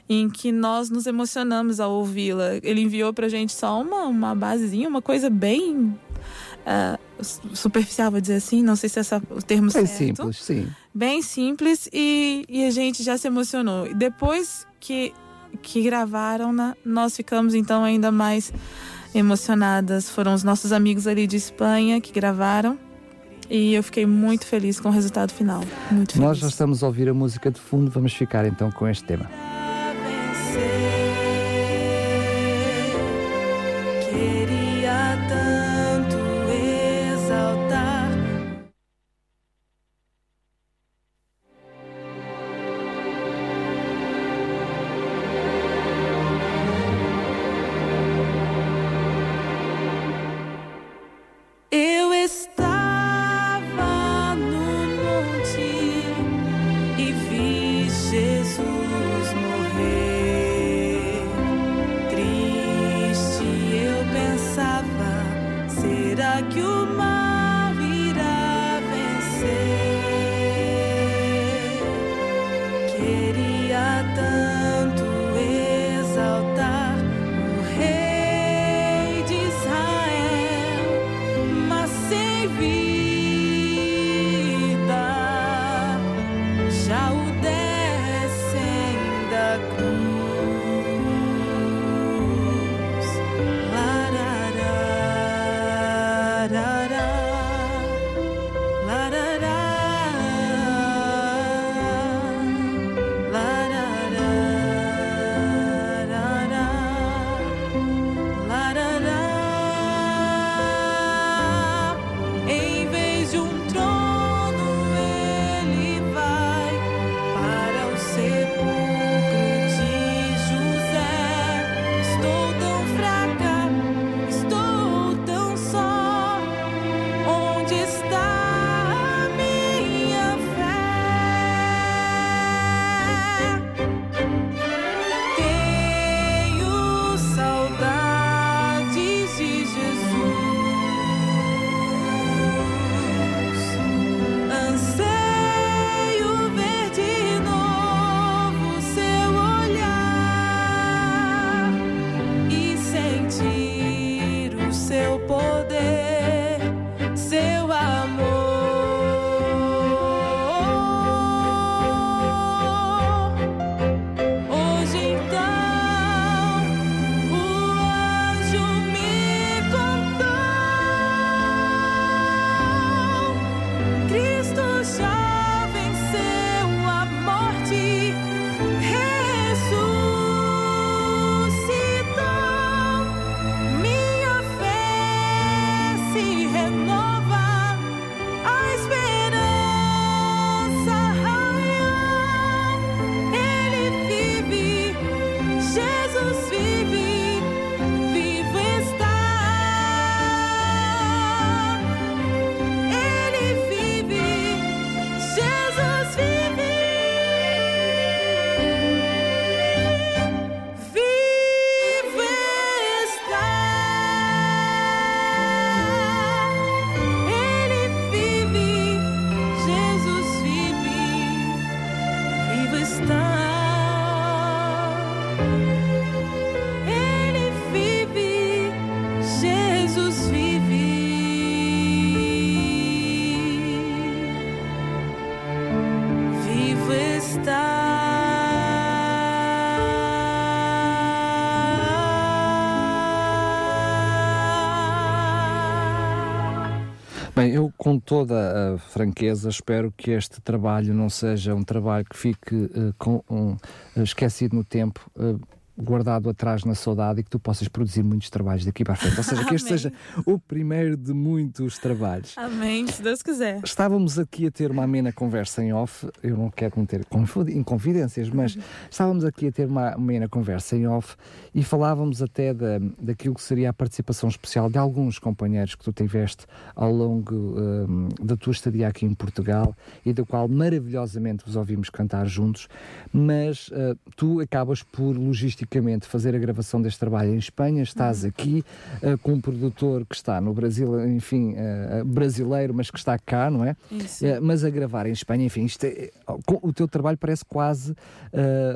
em que nós nos emocionamos ao ouvi-la. Ele enviou pra gente só uma, uma basezinha, uma coisa bem uh, superficial, vou dizer assim, não sei se é o termo bem certo. Bem simples, sim. Bem simples e, e a gente já se emocionou. Depois que, que gravaram, nós ficamos então ainda mais emocionadas. Foram os nossos amigos ali de Espanha que gravaram. E eu fiquei muito feliz com o resultado final. Muito feliz. Nós já estamos a ouvir a música de fundo, vamos ficar então com este tema. poderia tanto exaltar. Bem, eu com toda a franqueza espero que este trabalho não seja um trabalho que fique uh, com, um, esquecido no tempo. Uh, guardado atrás na saudade e que tu possas produzir muitos trabalhos daqui para a frente. Ou seja, que este seja o primeiro de muitos trabalhos. Amém, se Deus quiser. Estávamos aqui a ter uma amena conversa em off, eu não quero meter em confidências, mas uhum. estávamos aqui a ter uma amena conversa em off e falávamos até da, daquilo que seria a participação especial de alguns companheiros que tu tiveste ao longo um, da tua estadia aqui em Portugal e da qual maravilhosamente vos ouvimos cantar juntos, mas uh, tu acabas por logística logisticamente fazer a gravação deste trabalho em Espanha, estás uhum. aqui uh, com um produtor que está no Brasil, enfim, uh, brasileiro, mas que está cá, não é? Isso. Uh, mas a gravar em Espanha, enfim, é, o teu trabalho parece quase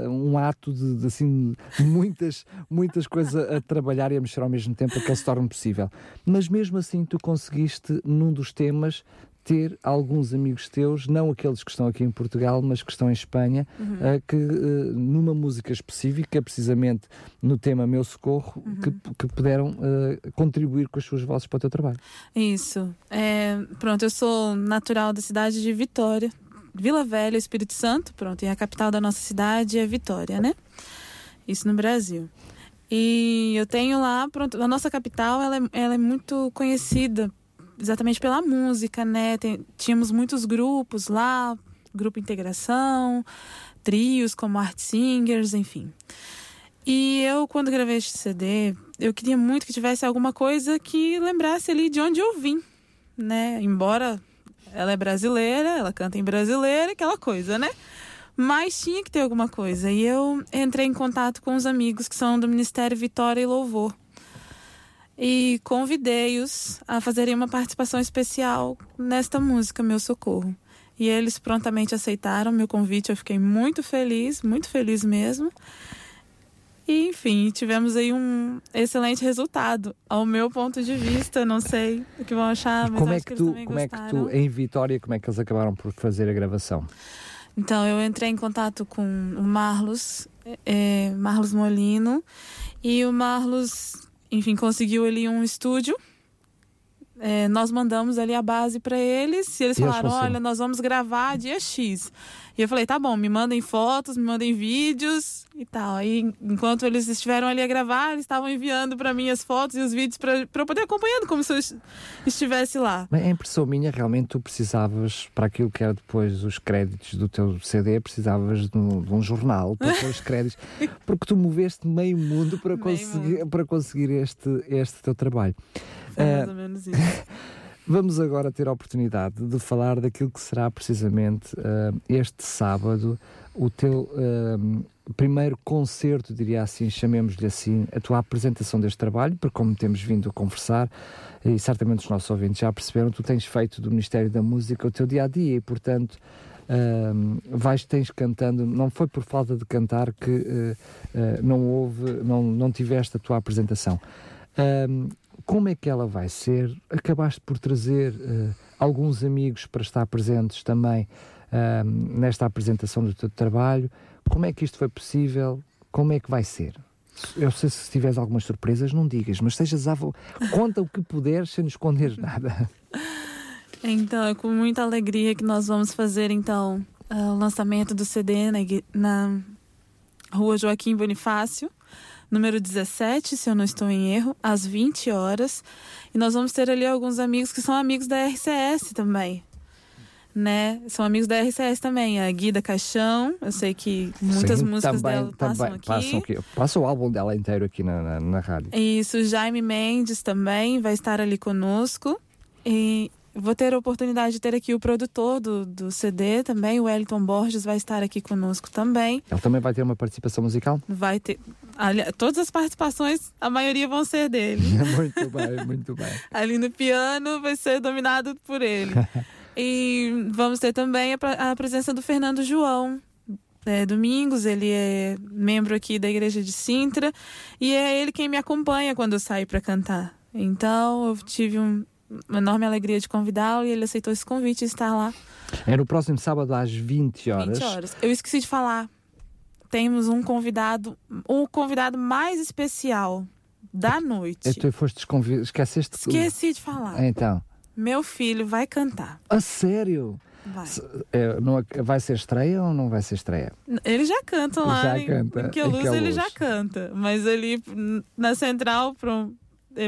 um ato de, de, assim, muitas, muitas coisas a, a trabalhar e a mexer ao mesmo tempo para que ele se torne possível. Mas mesmo assim, tu conseguiste, num dos temas, ter alguns amigos teus, não aqueles que estão aqui em Portugal, mas que estão em Espanha, uhum. uh, que uh, numa música específica, precisamente no tema Meu Socorro, uhum. que, que, puderam uh, contribuir com as suas vozes para o teu trabalho. Isso. É, pronto, eu sou natural da cidade de Vitória, Vila Velha, Espírito Santo, pronto, e a capital da nossa cidade é Vitória, né? Isso no Brasil. E eu tenho lá, pronto, a nossa capital ela é, ela é muito conhecida exatamente pela música, né? Tem, tínhamos muitos grupos lá, grupo integração, trios como Art Singers, enfim. E eu, quando gravei este CD, eu queria muito que tivesse alguma coisa que lembrasse ali de onde eu vim, né? Embora ela é brasileira, ela canta em brasileira, aquela coisa, né? Mas tinha que ter alguma coisa. E eu entrei em contato com os amigos que são do Ministério Vitória e Louvor e convidei-os a fazerem uma participação especial nesta música, Meu Socorro. E eles prontamente aceitaram meu convite, eu fiquei muito feliz, muito feliz mesmo. E, enfim, tivemos aí um excelente resultado, ao meu ponto de vista. Não sei o que vão achar, mas como é que, tu, como é que tu, em Vitória, como é que eles acabaram por fazer a gravação? Então, eu entrei em contato com o Marlos, é, Marlos Molino, e o Marlos enfim, conseguiu ali um estúdio. É, nós mandamos ali a base para eles e eles e falaram: olha, nós vamos gravar dia X. E eu falei: tá bom, me mandem fotos, me mandem vídeos e tal. Aí, enquanto eles estiveram ali a gravar, eles estavam enviando para mim as fotos e os vídeos para eu poder acompanhando como se eu estivesse lá. Mas a impressão minha, realmente, tu precisavas, para aquilo que era depois os créditos do teu CD, precisavas de um, de um jornal para pôr os créditos, [LAUGHS] porque tu moveste meio mundo para, meio conseguir, mundo. para conseguir este, este teu trabalho. Foi mais uh, ou menos isso. [LAUGHS] Vamos agora ter a oportunidade de falar daquilo que será precisamente uh, este sábado o teu uh, primeiro concerto, diria assim, chamemos-lhe assim, a tua apresentação deste trabalho, porque como temos vindo a conversar, e certamente os nossos ouvintes já perceberam, tu tens feito do Ministério da Música o teu dia a dia e, portanto, uh, vais, tens cantando, não foi por falta de cantar que uh, não houve, não, não tiveste a tua apresentação. Como é que ela vai ser? Acabaste por trazer alguns amigos para estar presentes também nesta apresentação do teu trabalho. Como é que isto foi possível? Como é que vai ser? Eu sei se tiveres algumas surpresas, não digas, mas sejas avó. Conta o que puderes sem nos esconderes nada. [LAUGHS] Então, é com muita alegria que nós vamos fazer então o lançamento do CD na, na Rua Joaquim Bonifácio, número 17, se eu não estou em erro, às 20 horas. E nós vamos ter ali alguns amigos que são amigos da RCS também né? São amigos da RCS também, a Guida Caixão, eu sei que muitas Sim, músicas também, dela passam também, aqui. Passam aqui. Passa o álbum dela inteiro aqui na, na, na rádio. Isso, Jaime Mendes também vai estar ali conosco. E vou ter a oportunidade de ter aqui o produtor do, do CD também, o Wellington Borges vai estar aqui conosco também. Ele também vai ter uma participação musical? Vai ter. Ali, todas as participações, a maioria vão ser dele. [LAUGHS] muito bem, muito bem. Ali no piano vai ser dominado por ele. [LAUGHS] E vamos ter também a, a presença do Fernando João, é, Domingos, ele é membro aqui da igreja de Sintra e é ele quem me acompanha quando eu saio para cantar. Então eu tive um, uma enorme alegria de convidá-lo e ele aceitou esse convite de estar lá. É no próximo sábado às 20 horas. 20 horas. Eu esqueci de falar. Temos um convidado, um convidado mais especial da noite. E tu foste esqueceste? Esqueci de falar. Então. Meu filho vai cantar. A sério? Vai. É, não, vai ser estreia ou não vai ser estreia? Ele já canta lá. Já em, canta, em em Queluz. ele já canta. Mas ali na central, pronto,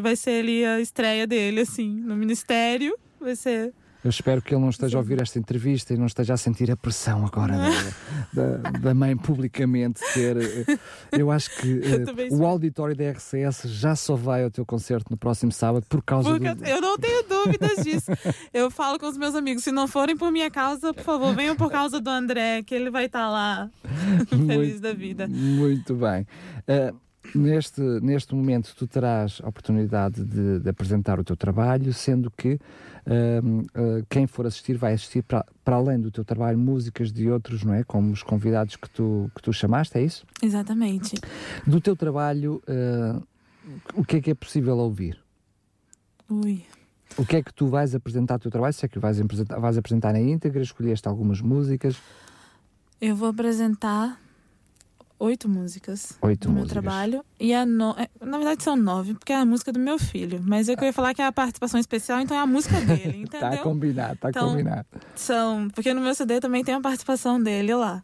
vai ser ali a estreia dele, assim. No ministério, vai ser. Eu espero que ele não esteja a ouvir esta entrevista e não esteja a sentir a pressão agora da, [LAUGHS] da, da mãe publicamente ter. eh, Eu acho que eh, também o auditório da RCS já só vai ao teu concerto no próximo sábado por causa Porque do. eu não tenho dúvidas disso. Eu falo com os meus amigos, se não forem por minha causa, por favor, venham por causa do André, que ele vai estar lá [LAUGHS] feliz Muito- da vida. Muito bem. Eh, neste, neste momento, tu terás a oportunidade de, de apresentar o teu trabalho, sendo que eh, quem for assistir vai assistir para, para além do teu trabalho músicas de outros, não é? Como os convidados que tu, que tu chamaste, é isso? Exatamente. Do teu trabalho, eh, o que é que é possível ouvir? Ui. O que é que tu vais apresentar do teu trabalho? Se é que vais apresentar, vais apresentar na íntegra, escolheste algumas músicas, Eu vou apresentar oito músicas Oito do meu músicas. trabalho. E a no... é, na verdade são nove, porque é a música do meu filho. Mas é que eu ia falar que é a participação especial, então é a música dele, Está [LAUGHS] entendeu? combinado, está Então, combinado. São. Porque no meu CD também tem a participação dele lá.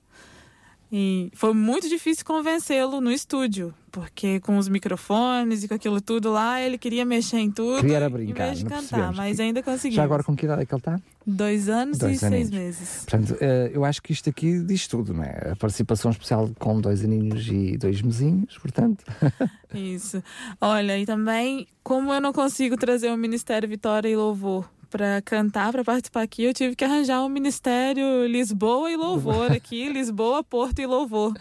E foi muito difícil convencê-lo no estúdio, porque com os microfones e com aquilo tudo lá, ele queria mexer em tudo. Queria era em brincar, vez de cantar, mas ainda conseguimos. Já agora com que idade é que ele está? Dois anos Dois e seis aninhos. meses. Portanto, eh, eu acho que isto aqui diz tudo, não é? A participação especial com dois aninhos e dois mesinhos, portanto. [LAUGHS] Isso. Olha, e também, como eu não consigo trazer o Ministério Vitória e Louvor para cantar, para participar aqui, eu tive que arranjar o Ministério Lisboa e Louvor aqui, [LAUGHS] Lisboa, Porto e Louvor.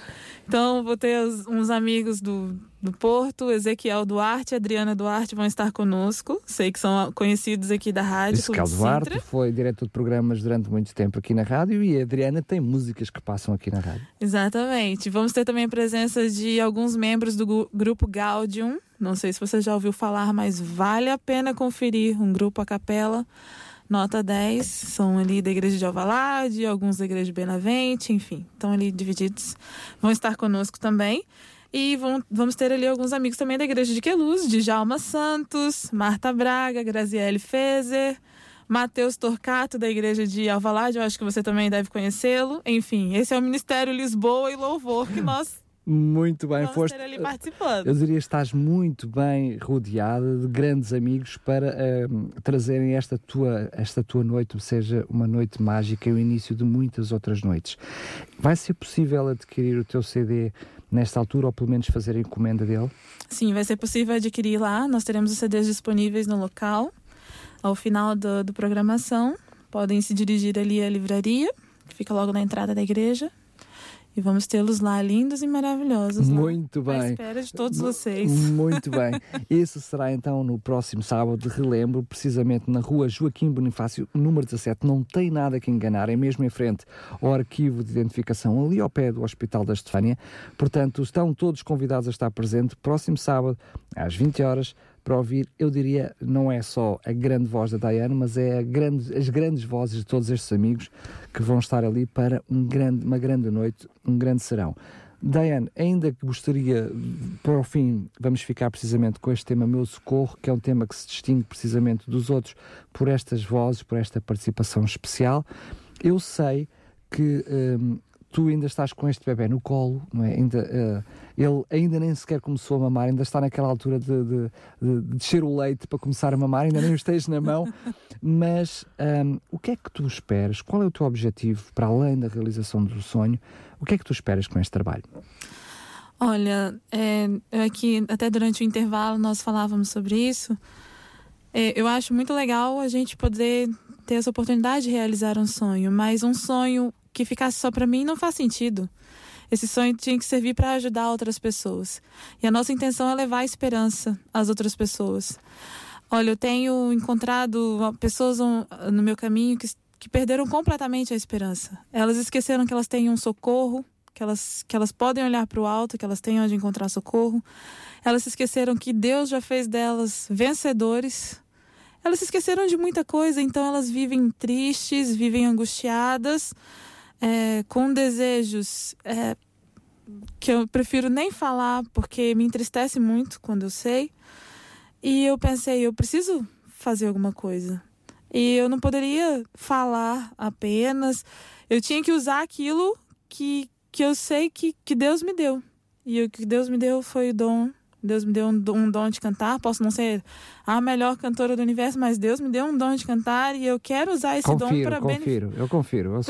Então, vou ter uns amigos do, do Porto, Ezequiel Duarte e Adriana Duarte vão estar conosco. Sei que são conhecidos aqui da rádio. Ezequiel Duarte Sintra. foi diretor de programas durante muito tempo aqui na rádio e a Adriana tem músicas que passam aqui na rádio. Exatamente. Vamos ter também a presença de alguns membros do grupo Gaudium. Não sei se você já ouviu falar, mas vale a pena conferir. Um grupo a capela, nota 10. São ali da igreja de Alvalade, alguns da igreja de Benavente, enfim. Estão ali divididos. Vão estar conosco também. E vão- vamos ter ali alguns amigos também da igreja de Queluz, de Jalma Santos, Marta Braga, Graziele Fezer, Matheus Torcato, da igreja de Alvalade, eu acho que você também deve conhecê-lo. Enfim, esse é o Ministério Lisboa e Louvor que nós Muito bem, vamos foste. ali participando. Eu diria que estás muito bem rodeada de grandes amigos para ehm, trazerem esta tua, esta tua noite, seja uma noite mágica e o início de muitas outras noites. Vai ser possível adquirir o teu CD nesta altura ou pelo menos fazer a encomenda dele? Sim, vai ser possível adquirir lá. Nós teremos os CDs disponíveis no local. Ao final do, do programação, podem se dirigir ali à livraria, que fica logo na entrada da igreja. E vamos tê-los lá, lindos e maravilhosos. lá, Muito À bem. espera de todos vocês. Muito bem. [LAUGHS] Isso será então no próximo sábado, relembro, precisamente na rua Joaquim Bonifácio, número 17. Não tem nada que enganar, é mesmo em frente ao arquivo de identificação, ali ao pé do Hospital da Estefânia. Portanto, estão todos convidados a estar presente próximo sábado, às 20 horas, para ouvir, eu diria, não é só a grande voz da Dayane, mas é grande- as grandes vozes de todos estes amigos que vão estar ali para um grande, uma grande noite, um grande serão. Diane, ainda que gostaria, para o fim, vamos ficar precisamente com este tema Meu Socorro, que é um tema que se distingue precisamente dos outros por estas vozes, por esta participação especial. Eu sei que hum, tu ainda estás com este bebê no colo, não é? Ainda, eh, ele ainda nem sequer começou a mamar, ainda está naquela altura de, de, de- de descer o leite para começar a mamar, ainda nem o esteja na mão. [LAUGHS] Mas hum, o que é que tu esperas? Qual é o teu objetivo para além da realização do sonho? O que é que tu esperas com este trabalho? Olha, é, aqui, até durante o intervalo, nós falávamos sobre isso. É, eu acho muito legal a gente poder ter essa oportunidade de realizar um sonho, mas um sonho que ficasse só para mim não faz sentido. Esse sonho tinha que servir para ajudar outras pessoas. E a nossa intenção é levar esperança às outras pessoas. Olha, eu tenho encontrado pessoas no meu caminho que, que perderam completamente a esperança. Elas esqueceram que elas têm um socorro, que elas, que elas podem olhar para o alto, que elas têm onde encontrar socorro. Elas se esqueceram que Deus já fez delas vencedores. Elas se esqueceram de muita coisa, então elas vivem tristes, vivem angustiadas, é, com desejos é, que eu prefiro nem falar porque me entristece muito quando eu sei. E eu pensei, eu preciso fazer alguma coisa. E eu não poderia falar apenas. Eu tinha que usar aquilo que, que eu sei que, que Deus me deu. E o que Deus me deu foi o dom Deus me deu um, um dom de cantar. Posso não ser a melhor cantora do universo, mas Deus me deu um dom de cantar e eu quero usar esse confiro, dom para confiro, eu confiro,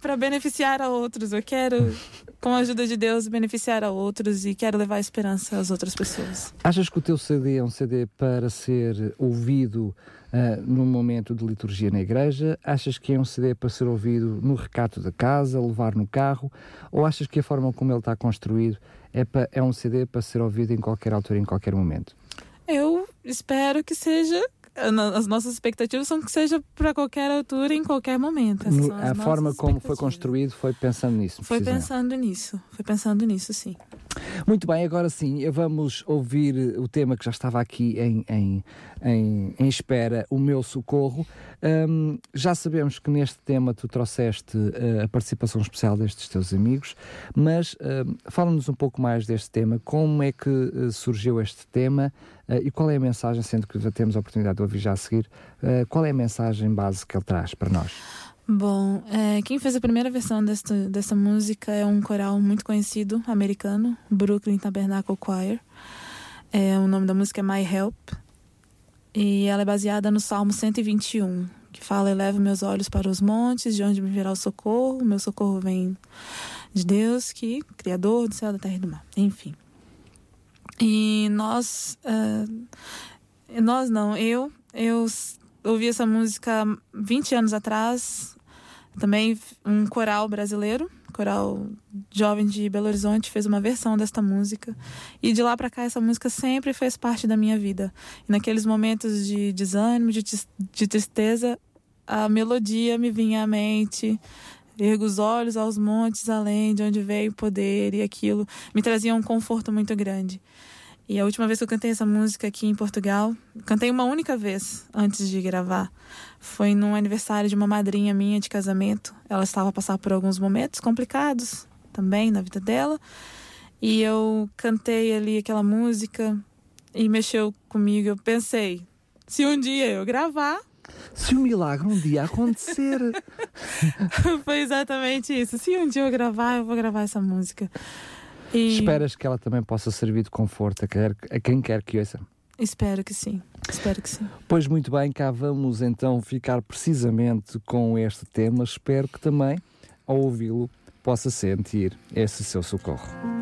para beneficiar a outros. Eu quero, [LAUGHS] com a ajuda de Deus, beneficiar a outros e quero levar esperança às outras pessoas. Achas que o teu CD é um CD para ser ouvido uh, num momento de liturgia na igreja? Achas que é um CD para ser ouvido no recato da casa, levar no carro? Ou achas que a forma como ele está construído é, pa, é um CD para ser ouvido em qualquer altura, em qualquer momento? Eu espero que seja as nossas expectativas são que seja para qualquer altura, em qualquer momento. a forma como foi construído foi pensando nisso. Foi pensando nisso, foi pensando nisso, sim. Muito bem, agora sim, vamos ouvir o tema que já estava aqui em, em, em, em espera, o meu socorro. Um, já sabemos que neste tema tu trouxeste uh, a participação especial destes teus amigos, mas uh, fala-nos um pouco mais deste tema, como é que uh, surgiu este tema e qual é a mensagem, sendo que temos a oportunidade de ouvir já a seguir, qual é a mensagem base que ele traz para nós? Bom, é, quem fez a primeira versão desta, dessa música é um coral muito conhecido, americano, Brooklyn Tabernacle Choir. É, o nome da música é My Help. E ela é baseada no Salmo 121, que fala: Eleva meus olhos para os montes, de onde me virá o socorro. Meu socorro vem de Deus, que Criador do céu, da terra e do mar. Enfim. E nós. Uh, nós não, eu. Eu ouvi essa música 20 anos atrás, também um coral brasileiro, coral jovem de Belo Horizonte, fez uma versão desta música. E de lá para cá, essa música sempre fez parte da minha vida. E naqueles momentos de desânimo, de, de tristeza, a melodia me vinha à mente. Ergo os olhos aos montes além de onde veio o poder e aquilo me trazia um conforto muito grande. E a última vez que eu cantei essa música aqui em Portugal, cantei uma única vez antes de gravar. Foi num aniversário de uma madrinha minha de casamento. Ela estava a passar por alguns momentos complicados também na vida dela. E eu cantei ali aquela música e mexeu comigo. Eu pensei, se um dia eu gravar. Se o milagre um dia acontecer. [LAUGHS] Foi exatamente isso. Se um dia eu gravar, eu vou gravar essa música. E... Esperas que ela também possa servir de conforto a, quer, a quem quer que ouça? Espero que sim, espero que sim. Pois muito bem, cá vamos então ficar precisamente com este tema. Espero que também, ao ouvi-lo, possa sentir esse seu socorro.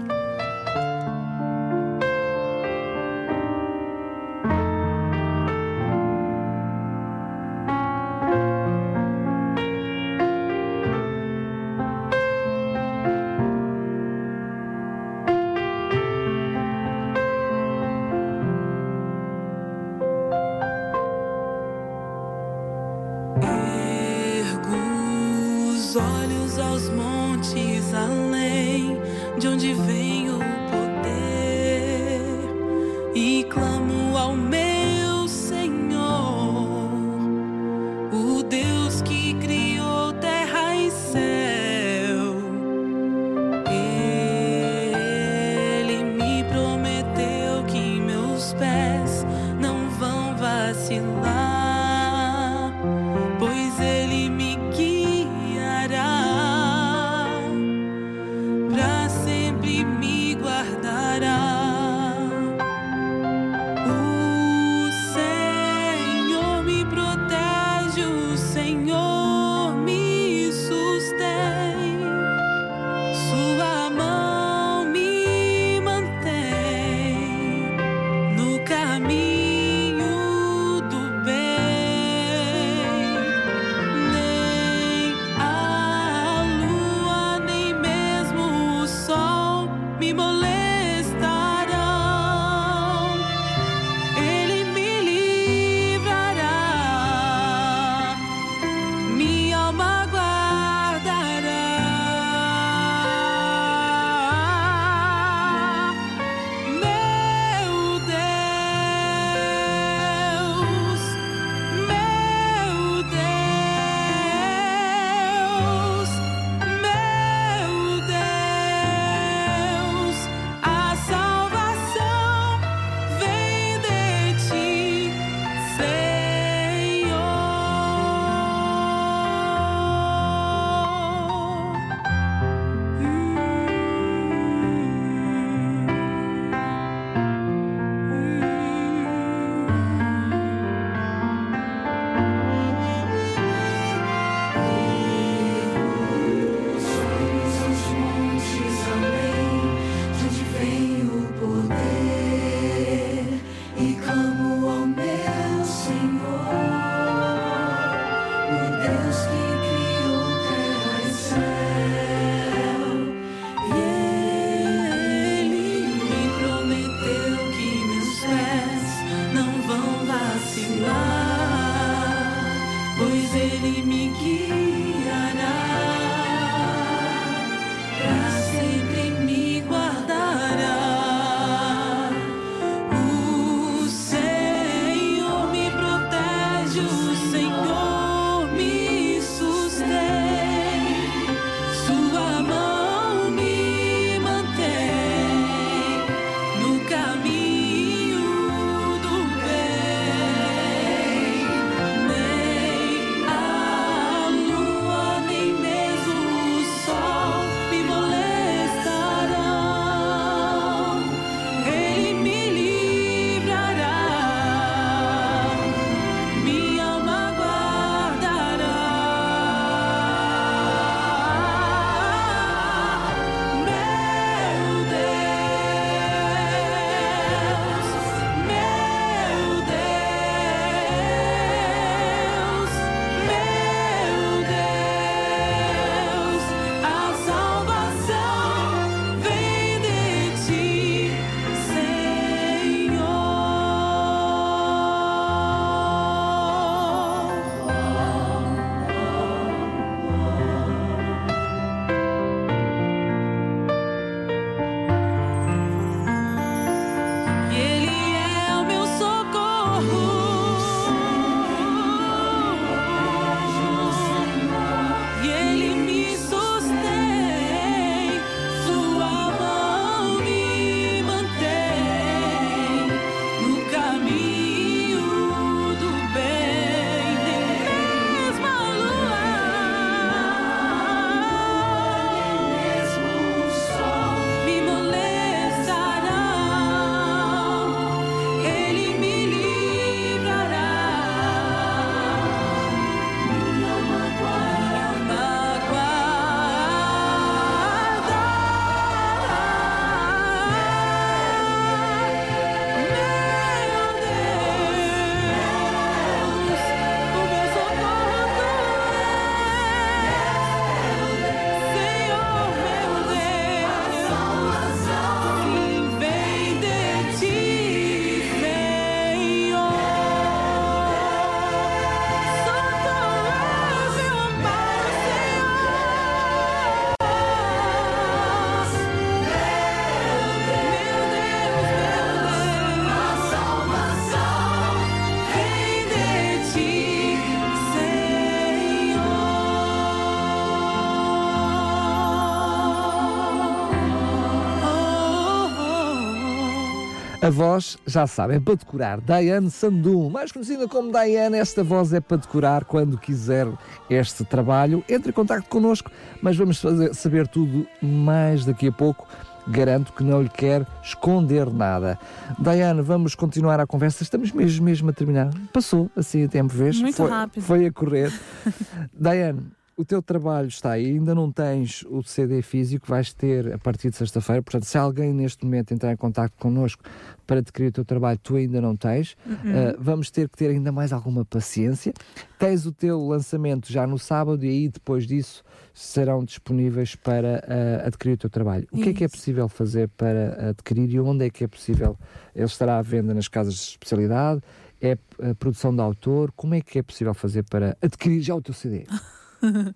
A voz, já sabe, é para decorar. Diane Sandum, mais conhecida como Diane, esta voz é para decorar quando quiser este trabalho. Entre em contato connosco, mas vamos fazer, saber tudo mais daqui a pouco. Garanto que não lhe quer esconder nada. Diane, vamos continuar a conversa. Estamos mesmo, mesmo a terminar. Passou assim a tempo, vês? Muito foi, rápido. Foi a correr. [LAUGHS] Diane, o teu trabalho está aí, ainda não tens o CD físico, vais ter a partir de sexta-feira. Portanto, se alguém neste momento entrar em contato connosco para adquirir o teu trabalho, tu ainda não tens, uh, vamos ter que ter ainda mais alguma paciência. Tens o teu lançamento já no sábado e aí depois disso serão disponíveis para uh, adquirir o teu trabalho. O que é que é Isso. possível fazer para adquirir e onde é que é possível? Ele estará à venda nas casas de especialidade? É a produção de autor? Como é que é possível fazer para adquirir já o teu CD? [LAUGHS] [LAUGHS]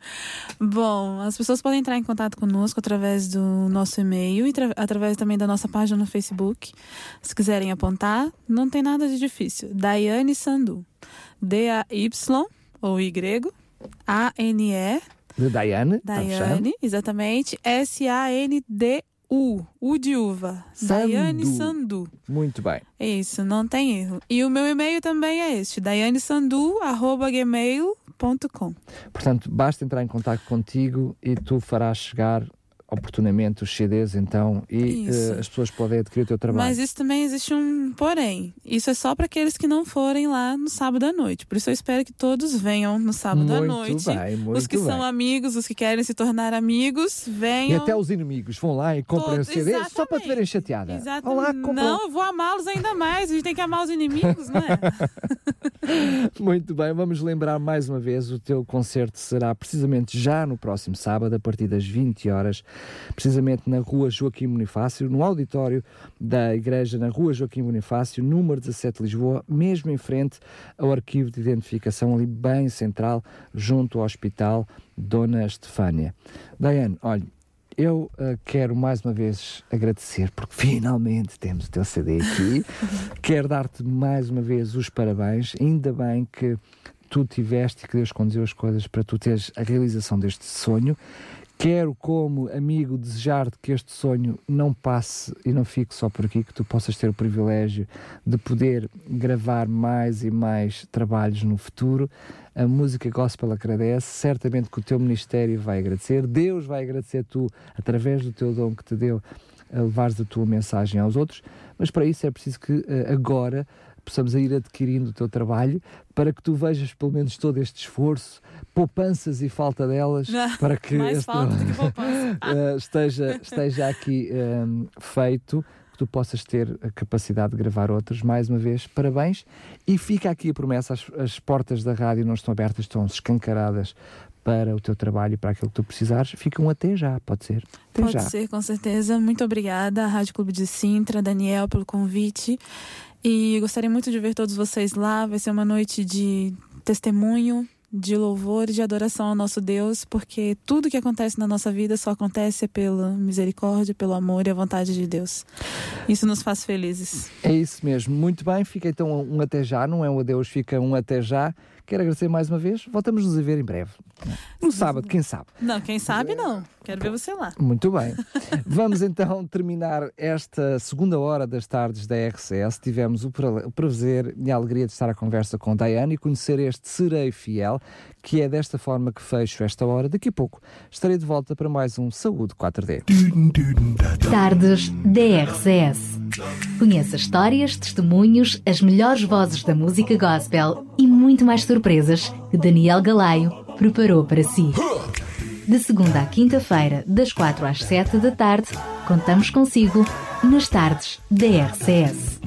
Bom, as pessoas podem entrar em contato conosco através do nosso e-mail e tra- através também da nossa página no Facebook. Se quiserem apontar, não tem nada de difícil. Daiane Sandu. D-A-Y ou Y, A-N-E, está fechado? Daiane, exatamente, S-A-N-D-U, U de uva. Sandu. Daiane Sandu. Muito bem. Isso, não tem erro. E o meu e-mail também é este, daianesandu.gmail.com. Portanto, basta entrar em contato contigo e tu farás chegar oportunamente os CDs, então, e eh, as pessoas podem adquirir o teu trabalho. Mas isso também existe um porém. Isso é só para aqueles que não forem lá no sábado à noite. Por isso eu espero que todos venham no sábado à Muito noite. bem, muito os que bem. são amigos, os que querem se tornar amigos, E venham. até os inimigos vão lá e comprem Todos- os CDs só para te exatamente. verem chateada. Exato. Vão lá, compram. Não, eu vou amá-los ainda mais. A gente tem que amar os inimigos, não é? [LAUGHS] Muito bem, vamos lembrar mais uma vez: o teu concerto será precisamente já no próximo sábado, a partir das 20 horas, precisamente na Rua Joaquim Bonifácio, no auditório da Igreja, na Rua Joaquim Bonifácio, número 17 Lisboa, mesmo em frente ao arquivo de identificação, ali bem central, junto ao Hospital Dona Estefânia. Diane, olha. Eu eh, quero mais uma vez agradecer porque finalmente temos o teu CD aqui. [LAUGHS] quero dar-te mais uma vez os parabéns. Ainda bem que tu tiveste e que Deus conduziu as coisas para tu teres a realização deste sonho. Quero, como amigo, desejar-te que este sonho não passe e não fique só por aqui, que tu possas ter o privilégio de poder gravar mais e mais trabalhos no futuro. A música gospel agradece, certamente que o teu ministério vai agradecer, Deus vai agradecer tu, através do teu dom que te deu, a levares a tua mensagem aos outros, mas para isso é preciso que eh, agora possamos ir adquirindo o teu trabalho para que tu vejas pelo menos todo este esforço, poupanças e falta delas, para que este [LAUGHS] eh, esteja, esteja aqui ehm, feito, que tu possas ter a capacidade de gravar outros. Mais uma vez, parabéns. E fica aqui a promessa: as, as portas da rádio não estão abertas, estão escancaradas para o teu trabalho e para aquilo que tu precisares. Ficam até já, pode ser. Até Pode já. ser, com certeza. Muito obrigada, Rádio Clube de Sintra, Daniel, pelo convite. E gostaria muito de ver todos vocês lá. Vai ser uma noite de testemunho, de louvor e de adoração ao nosso Deus, porque tudo que acontece na nossa vida só acontece pela misericórdia, pelo amor e a vontade de Deus. Isso nos faz felizes. É isso mesmo. Muito bem, fica então um até já, não é um adeus, fica um até já. Quero agradecer mais uma vez. Voltamos nos a ver em breve. No sábado, quem sabe. Não, quem sabe não. Quero ver você lá. Muito bem. Vamos então terminar esta segunda hora das tardes da RCS. Tivemos o pra- o prazer e a alegria de estar à conversa com Daiane e conhecer este Serei Fiel, que é desta forma que fecho esta hora. Daqui a pouco estarei de volta para mais um Saúde 4D. Tardes DRCS. Conheça histórias, testemunhos, as melhores vozes da música gospel e muito mais surpresas que Daniel Galaio preparou para si. De segunda à quinta-feira, das quatro às sete da tarde, contamos consigo nas tardes DRCS.